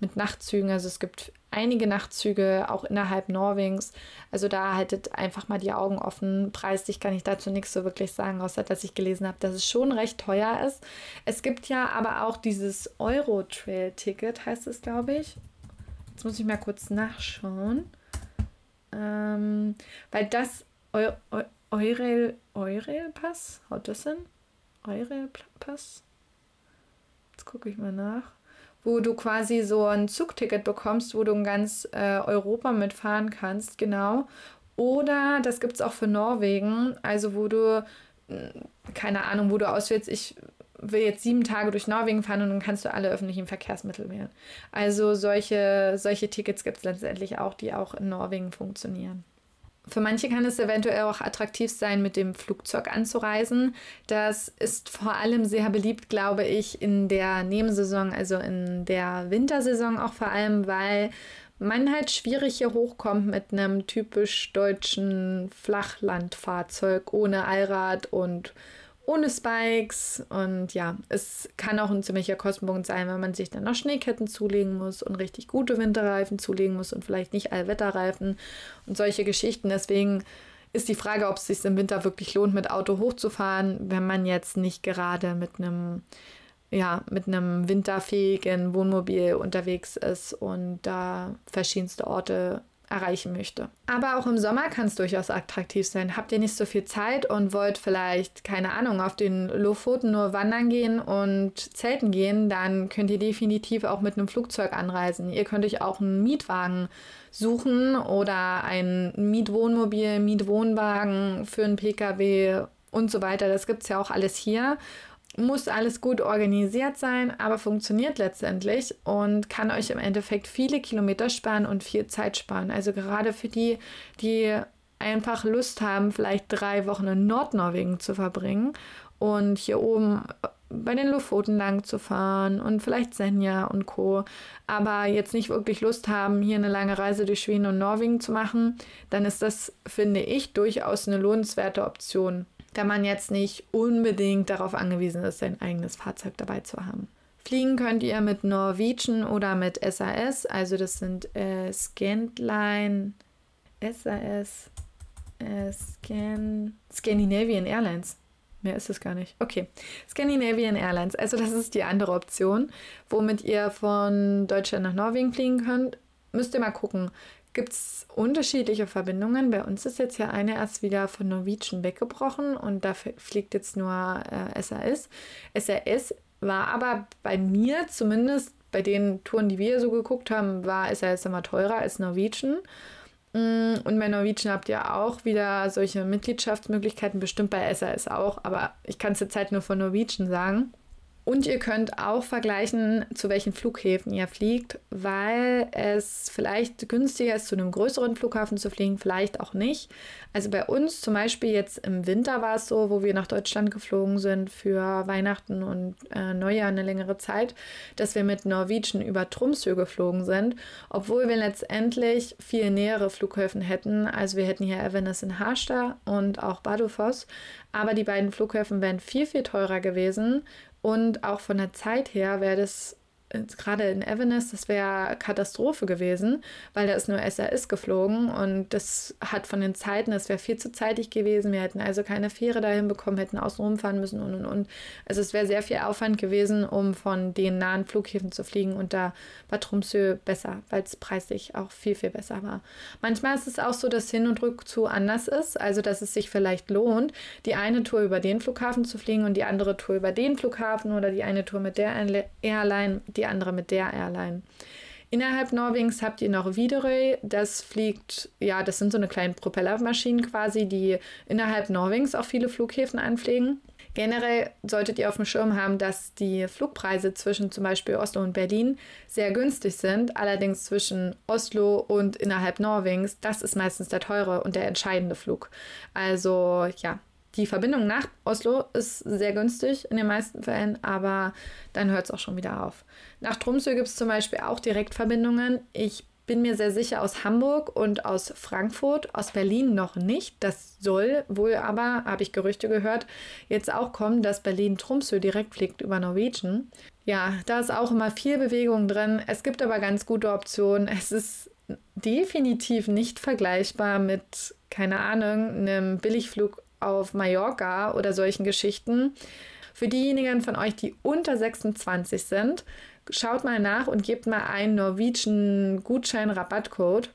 A: mit Nachtzügen. Also es gibt einige Nachtzüge auch innerhalb Norwegens. Also da haltet einfach mal die Augen offen. Preislich kann ich dazu nichts so wirklich sagen, außer dass ich gelesen habe, dass es schon recht teuer ist. Es gibt ja aber auch dieses Euro-Trail-Ticket, heißt es, glaube ich. Jetzt muss ich mal kurz nachschauen. Ähm, weil das Eu Eu Eurel, Eurel Pass, haut das hin? Eurel Pass? Jetzt gucke ich mal nach. Wo du quasi so ein Zugticket bekommst, wo du in ganz äh, Europa mitfahren kannst, genau. Oder das gibt es auch für Norwegen, also wo du, hm, keine Ahnung, wo du auswählst, ich will jetzt sieben Tage durch Norwegen fahren und dann kannst du alle öffentlichen Verkehrsmittel wählen. Also solche, solche Tickets gibt es letztendlich auch, die auch in Norwegen funktionieren. Für manche kann es eventuell auch attraktiv sein, mit dem Flugzeug anzureisen. Das ist vor allem sehr beliebt, glaube ich, in der Nebensaison, also in der Wintersaison auch vor allem, weil man halt schwierig hier hochkommt mit einem typisch deutschen Flachlandfahrzeug ohne Allrad und ohne Spikes. Und ja, es kann auch ein ziemlicher Kostenpunkt sein, wenn man sich dann noch Schneeketten zulegen muss und richtig gute Winterreifen zulegen muss und vielleicht nicht Allwetterreifen und solche Geschichten. Deswegen ist die Frage, ob es sich im Winter wirklich lohnt, mit Auto hochzufahren, wenn man jetzt nicht gerade mit einem ja, mit einem winterfähigen Wohnmobil unterwegs ist und da verschiedenste Orte erreichen möchte. Aber auch im Sommer kann es durchaus attraktiv sein. Habt ihr nicht so viel Zeit und wollt vielleicht, keine Ahnung, auf den Lofoten nur wandern gehen und zelten gehen, dann könnt ihr definitiv auch mit einem Flugzeug anreisen. Ihr könnt euch auch einen Mietwagen suchen oder ein Mietwohnmobil, Mietwohnwagen für einen Pkw und so weiter. Das gibt es ja auch alles hier muss alles gut organisiert sein, aber funktioniert letztendlich und kann euch im Endeffekt viele Kilometer sparen und viel Zeit sparen. Also gerade für die, die einfach Lust haben, vielleicht drei Wochen in Nordnorwegen zu verbringen und hier oben bei den Lofoten lang zu fahren und vielleicht Senja und Co. Aber jetzt nicht wirklich Lust haben, hier eine lange Reise durch Schweden und Norwegen zu machen, dann ist das, finde ich, durchaus eine lohnenswerte Option wenn man jetzt nicht unbedingt darauf angewiesen ist, sein eigenes Fahrzeug dabei zu haben. Fliegen könnt ihr mit Norwegian oder mit SAS, also das sind äh, Scandline, SAS, äh, Scan, Scandinavian Airlines. Mehr ist es gar nicht. Okay. Scandinavian Airlines. Also das ist die andere Option, womit ihr von Deutschland nach Norwegen fliegen könnt. Müsst ihr mal gucken gibt es unterschiedliche Verbindungen. Bei uns ist jetzt ja eine erst wieder von Norwegian weggebrochen und da fliegt jetzt nur äh, SAS. SAS war aber bei mir zumindest bei den Touren, die wir so geguckt haben, war SAS immer teurer als Norwegian. Mm, und bei Norwegian habt ihr auch wieder solche Mitgliedschaftsmöglichkeiten, bestimmt bei SAS auch, aber ich kann es jetzt halt nur von Norwegian sagen. Und ihr könnt auch vergleichen, zu welchen Flughäfen ihr fliegt, weil es vielleicht günstiger ist, zu einem größeren Flughafen zu fliegen, vielleicht auch nicht. Also bei uns zum Beispiel jetzt im Winter war es so, wo wir nach Deutschland geflogen sind für Weihnachten und äh, Neujahr eine längere Zeit, dass wir mit Norwegian über Tromsø geflogen sind, obwohl wir letztendlich viel nähere Flughäfen hätten. Also wir hätten hier Evenes in Harstad und auch Badufoss, aber die beiden Flughäfen wären viel, viel teurer gewesen und auch von der Zeit her wäre das gerade in Evanes, das wäre Katastrophe gewesen, weil da ist nur SAS geflogen und das hat von den Zeiten, das wäre viel zu zeitig gewesen. Wir hätten also keine Fähre dahin bekommen, hätten außen rumfahren müssen und und und. Also es wäre sehr viel Aufwand gewesen, um von den nahen Flughäfen zu fliegen und da war Tromsø besser, weil es preislich auch viel, viel besser war. Manchmal ist es auch so, dass Hin- und Rückzug anders ist, also dass es sich vielleicht lohnt, die eine Tour über den Flughafen zu fliegen und die andere Tour über den Flughafen oder die eine Tour mit der Airline, die die andere mit der Airline. Innerhalb Norwegens habt ihr noch Widerøe. Das fliegt, ja, das sind so eine kleine Propellermaschinen quasi, die innerhalb Norwegens auch viele Flughäfen anfliegen. Generell solltet ihr auf dem Schirm haben, dass die Flugpreise zwischen zum Beispiel Oslo und Berlin sehr günstig sind. Allerdings zwischen Oslo und innerhalb Norwegens, das ist meistens der teure und der entscheidende Flug. Also ja, die Verbindung nach Oslo ist sehr günstig in den meisten Fällen, aber dann hört es auch schon wieder auf. Nach Tromsø gibt es zum Beispiel auch Direktverbindungen. Ich bin mir sehr sicher aus Hamburg und aus Frankfurt, aus Berlin noch nicht. Das soll wohl aber, habe ich Gerüchte gehört, jetzt auch kommen, dass Berlin-Tromsø direkt fliegt über Norwegian. Ja, da ist auch immer viel Bewegung drin. Es gibt aber ganz gute Optionen. Es ist definitiv nicht vergleichbar mit, keine Ahnung, einem Billigflug auf Mallorca oder solchen Geschichten. Für diejenigen von euch, die unter 26 sind, schaut mal nach und gebt mal einen Norwegian Gutschein-Rabattcode.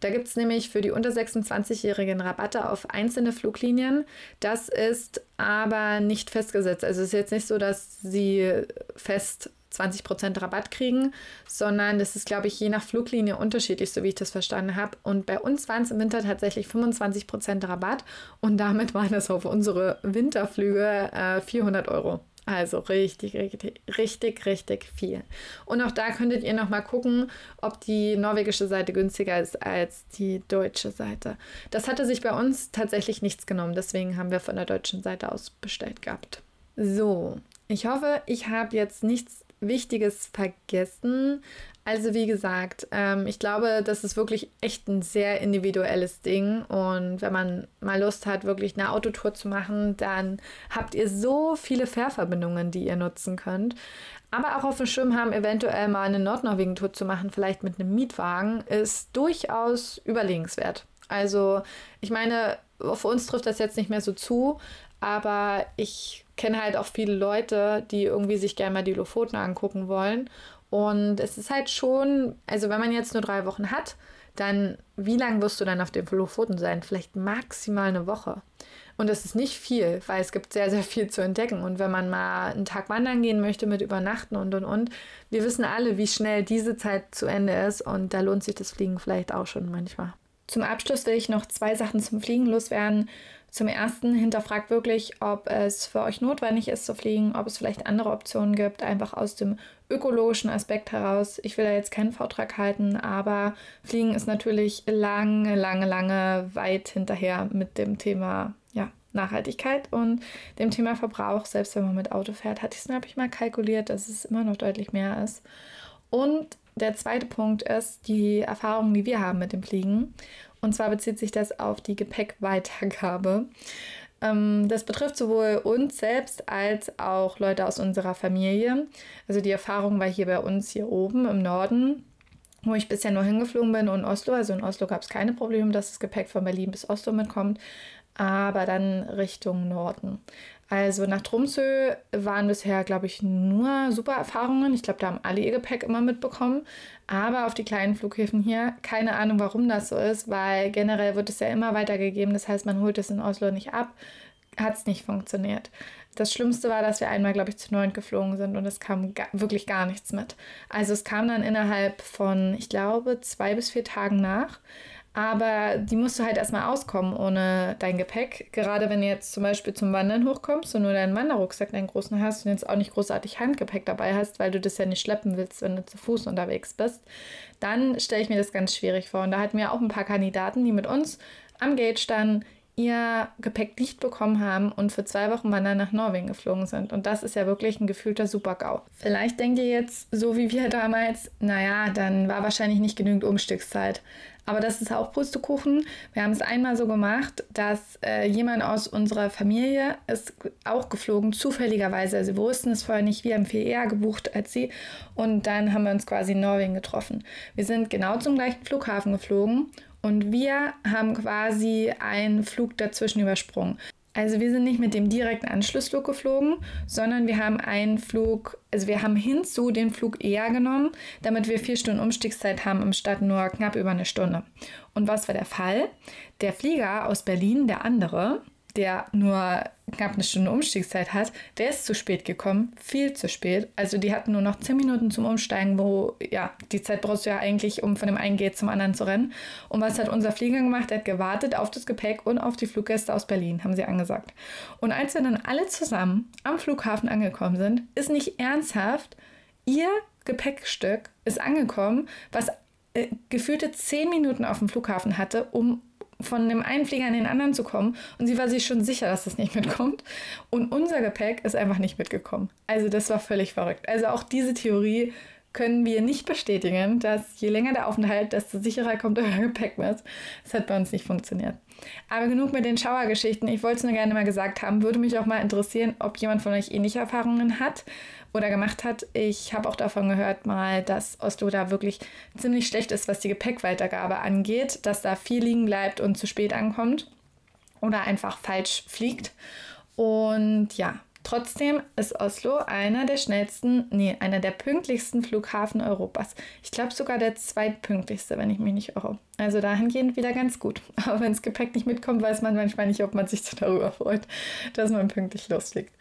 A: Da gibt es nämlich für die unter 26-Jährigen Rabatte auf einzelne Fluglinien. Das ist aber nicht festgesetzt. Also es ist jetzt nicht so, dass sie fest 20% Rabatt kriegen, sondern das ist, glaube ich, je nach Fluglinie unterschiedlich, so wie ich das verstanden habe. Und bei uns waren es im Winter tatsächlich 25% Rabatt und damit waren es auf unsere Winterflüge äh, 400 Euro. Also richtig, richtig, richtig, richtig viel. Und auch da könntet ihr nochmal gucken, ob die norwegische Seite günstiger ist als die deutsche Seite. Das hatte sich bei uns tatsächlich nichts genommen, deswegen haben wir von der deutschen Seite aus bestellt gehabt. So, ich hoffe, ich habe jetzt nichts Wichtiges vergessen. Also wie gesagt, ähm, ich glaube, das ist wirklich echt ein sehr individuelles Ding. Und wenn man mal Lust hat, wirklich eine Autotour zu machen, dann habt ihr so viele Fährverbindungen, die ihr nutzen könnt. Aber auch auf dem Schirm haben, eventuell mal eine Nordnorwegen-Tour zu machen, vielleicht mit einem Mietwagen, ist durchaus überlegenswert. Also ich meine, auf uns trifft das jetzt nicht mehr so zu, aber ich kenne halt auch viele Leute, die irgendwie sich gerne mal die Lofoten angucken wollen. Und es ist halt schon, also wenn man jetzt nur drei Wochen hat, dann wie lange wirst du dann auf den Lofoten sein? Vielleicht maximal eine Woche. Und das ist nicht viel, weil es gibt sehr, sehr viel zu entdecken. Und wenn man mal einen Tag wandern gehen möchte mit Übernachten und und und, wir wissen alle, wie schnell diese Zeit zu Ende ist. Und da lohnt sich das Fliegen vielleicht auch schon manchmal. Zum Abschluss will ich noch zwei Sachen zum Fliegen loswerden. Zum ersten hinterfragt wirklich, ob es für euch notwendig ist zu fliegen, ob es vielleicht andere Optionen gibt, einfach aus dem ökologischen Aspekt heraus. Ich will da jetzt keinen Vortrag halten, aber Fliegen ist natürlich lange, lange, lange weit hinterher mit dem Thema ja, Nachhaltigkeit und dem Thema Verbrauch. Selbst wenn man mit Auto fährt, hatte ich, habe ich mal kalkuliert, dass es immer noch deutlich mehr ist. Und der zweite Punkt ist die Erfahrung, die wir haben mit dem Fliegen. Und zwar bezieht sich das auf die Gepäckweitergabe. Ähm, das betrifft sowohl uns selbst als auch Leute aus unserer Familie. Also die Erfahrung war hier bei uns hier oben im Norden, wo ich bisher nur hingeflogen bin und Oslo. Also in Oslo gab es keine Probleme, dass das Gepäck von Berlin bis Oslo mitkommt, aber dann Richtung Norden. Also nach Tromsø waren bisher, glaube ich, nur super Erfahrungen. Ich glaube, da haben alle ihr Gepäck immer mitbekommen. Aber auf die kleinen Flughäfen hier, keine Ahnung, warum das so ist, weil generell wird es ja immer weitergegeben. Das heißt, man holt es in Oslo nicht ab. Hat es nicht funktioniert. Das Schlimmste war, dass wir einmal, glaube ich, zu neun geflogen sind und es kam ga wirklich gar nichts mit. Also es kam dann innerhalb von, ich glaube, zwei bis vier Tagen nach. Aber die musst du halt erstmal auskommen ohne dein Gepäck. Gerade wenn du jetzt zum Beispiel zum Wandern hochkommst und nur deinen Wanderrucksack, deinen großen hast und jetzt auch nicht großartig Handgepäck dabei hast, weil du das ja nicht schleppen willst, wenn du zu Fuß unterwegs bist, dann stelle ich mir das ganz schwierig vor. Und da hatten wir auch ein paar Kandidaten, die mit uns am Gate standen, ihr Gepäck nicht bekommen haben und für zwei Wochen wandern nach Norwegen geflogen sind. Und das ist ja wirklich ein gefühlter Super-GAU. Vielleicht denkt ihr jetzt, so wie wir damals, naja, dann war wahrscheinlich nicht genügend Umstiegszeit. Aber das ist auch Pustekuchen. Wir haben es einmal so gemacht, dass äh, jemand aus unserer Familie ist auch geflogen, zufälligerweise. Also wir wussten es vorher nicht. Wir haben viel eher gebucht als sie. Und dann haben wir uns quasi in Norwegen getroffen. Wir sind genau zum gleichen Flughafen geflogen und wir haben quasi einen Flug dazwischen übersprungen. Also wir sind nicht mit dem direkten Anschlussflug geflogen, sondern wir haben einen Flug, also wir haben hinzu den Flug eher genommen, damit wir vier Stunden Umstiegszeit haben, im Stadt nur knapp über eine Stunde. Und was war der Fall? Der Flieger aus Berlin, der andere, der nur knapp eine Stunde Umstiegszeit hat, der ist zu spät gekommen, viel zu spät. Also die hatten nur noch zehn Minuten zum Umsteigen, wo ja, die Zeit brauchst du ja eigentlich, um von dem einen Gate zum anderen zu rennen. Und was hat unser Flieger gemacht? Er hat gewartet auf das Gepäck und auf die Fluggäste aus Berlin, haben sie angesagt. Und als wir dann alle zusammen am Flughafen angekommen sind, ist nicht ernsthaft ihr Gepäckstück ist angekommen, was äh, gefühlte zehn Minuten auf dem Flughafen hatte, um von dem einen Flieger in den anderen zu kommen. Und sie war sich schon sicher, dass es nicht mitkommt. Und unser Gepäck ist einfach nicht mitgekommen. Also das war völlig verrückt. Also auch diese Theorie können wir nicht bestätigen, dass je länger der Aufenthalt, desto sicherer kommt euer Gepäck mit. Das hat bei uns nicht funktioniert. Aber genug mit den Schauergeschichten. Ich wollte es nur gerne mal gesagt haben. Würde mich auch mal interessieren, ob jemand von euch ähnliche Erfahrungen hat oder gemacht hat. Ich habe auch davon gehört mal, dass Oslo da wirklich ziemlich schlecht ist, was die Gepäckweitergabe angeht, dass da viel liegen bleibt und zu spät ankommt oder einfach falsch fliegt. Und ja, Trotzdem ist Oslo einer der schnellsten, nee, einer der pünktlichsten Flughafen Europas. Ich glaube sogar der zweitpünktlichste, wenn ich mich nicht irre. Also dahingehend wieder ganz gut. Aber wenn das Gepäck nicht mitkommt, weiß man manchmal nicht, ob man sich darüber freut, dass man pünktlich losfliegt.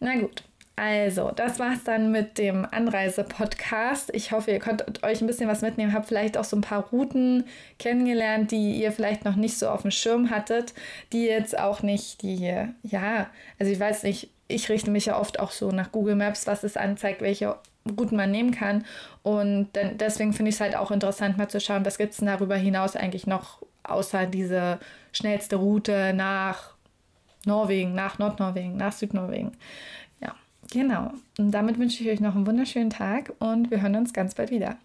A: Na gut, also, das war's dann mit dem Anreise-Podcast. Ich hoffe, ihr konntet euch ein bisschen was mitnehmen, habt vielleicht auch so ein paar Routen kennengelernt, die ihr vielleicht noch nicht so auf dem Schirm hattet, die jetzt auch nicht die, ja, also ich weiß nicht, ich richte mich ja oft auch so nach Google Maps, was es anzeigt, welche Routen man nehmen kann. Und dann, deswegen finde ich es halt auch interessant, mal zu schauen, was gibt es darüber hinaus eigentlich noch, außer diese schnellste Route nach Norwegen, nach Nordnorwegen, nach Südnorwegen. Genau. Und damit wünsche ich euch noch einen wunderschönen Tag und wir hören uns ganz bald wieder.